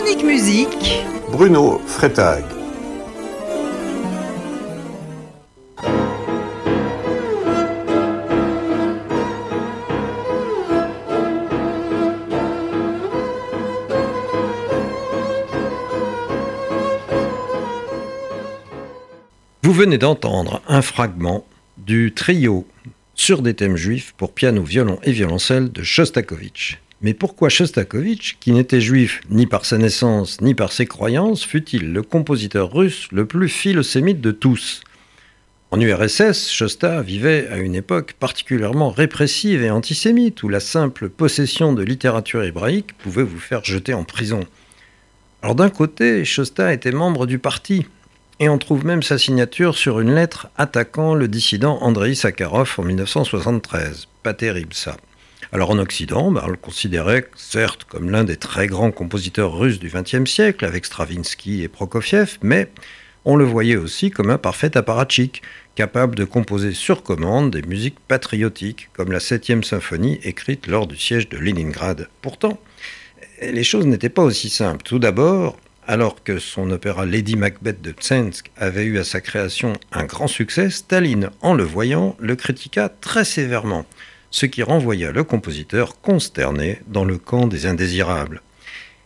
Chronique musique. Bruno Freitag. Vous venez d'entendre un fragment du trio sur des thèmes juifs pour piano, violon et violoncelle de Shostakovich. Mais pourquoi Shostakovich, qui n'était juif ni par sa naissance ni par ses croyances, fut-il le compositeur russe le plus philosémite de tous? En URSS, Shosta vivait à une époque particulièrement répressive et antisémite, où la simple possession de littérature hébraïque pouvait vous faire jeter en prison. Alors d'un côté, Shosta était membre du parti, et on trouve même sa signature sur une lettre attaquant le dissident Andrei Sakharov en 1973. Pas terrible ça. Alors en Occident, on le considérait certes comme l'un des très grands compositeurs russes du XXe siècle, avec Stravinsky et Prokofiev, mais on le voyait aussi comme un parfait apparatchik, capable de composer sur commande des musiques patriotiques, comme la 7 symphonie écrite lors du siège de Leningrad. Pourtant, les choses n'étaient pas aussi simples. Tout d'abord, alors que son opéra Lady Macbeth de Tsensk avait eu à sa création un grand succès, Staline, en le voyant, le critiqua très sévèrement, ce qui renvoya le compositeur consterné dans le camp des indésirables.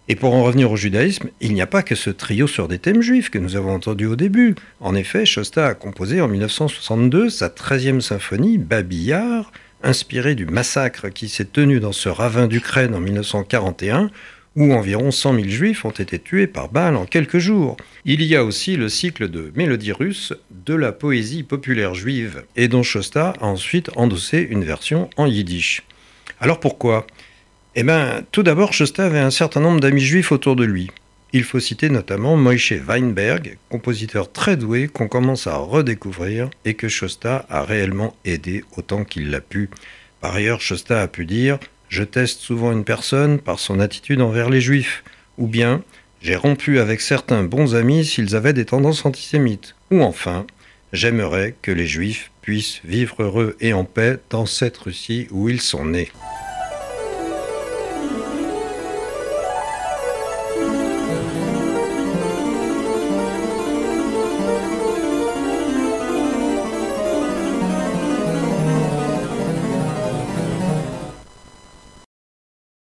Et pour en revenir au judaïsme, il n'y a pas que ce trio sur des thèmes juifs que nous avons entendu au début. En effet, Shosta a composé en 1962 sa 13e symphonie, Babillard, inspirée du massacre qui s'est tenu dans ce ravin d'Ukraine en 1941, où environ 100 000 juifs ont été tués par balles en quelques jours. Il y a aussi le cycle de mélodies russes de la poésie populaire juive, et dont Shosta a ensuite endossé une version en yiddish. Alors pourquoi? Eh bien, tout d'abord, Shosta avait un certain nombre d'amis juifs autour de lui. Il faut citer notamment Moïse Weinberg, compositeur très doué qu'on commence à redécouvrir et que Shosta a réellement aidé autant qu'il l'a pu. Par ailleurs, Shosta a pu dire je teste souvent une personne par son attitude envers les juifs, ou bien j'ai rompu avec certains bons amis s'ils avaient des tendances antisémites, ou enfin j'aimerais que les juifs puissent vivre heureux et en paix dans cette Russie où ils sont nés.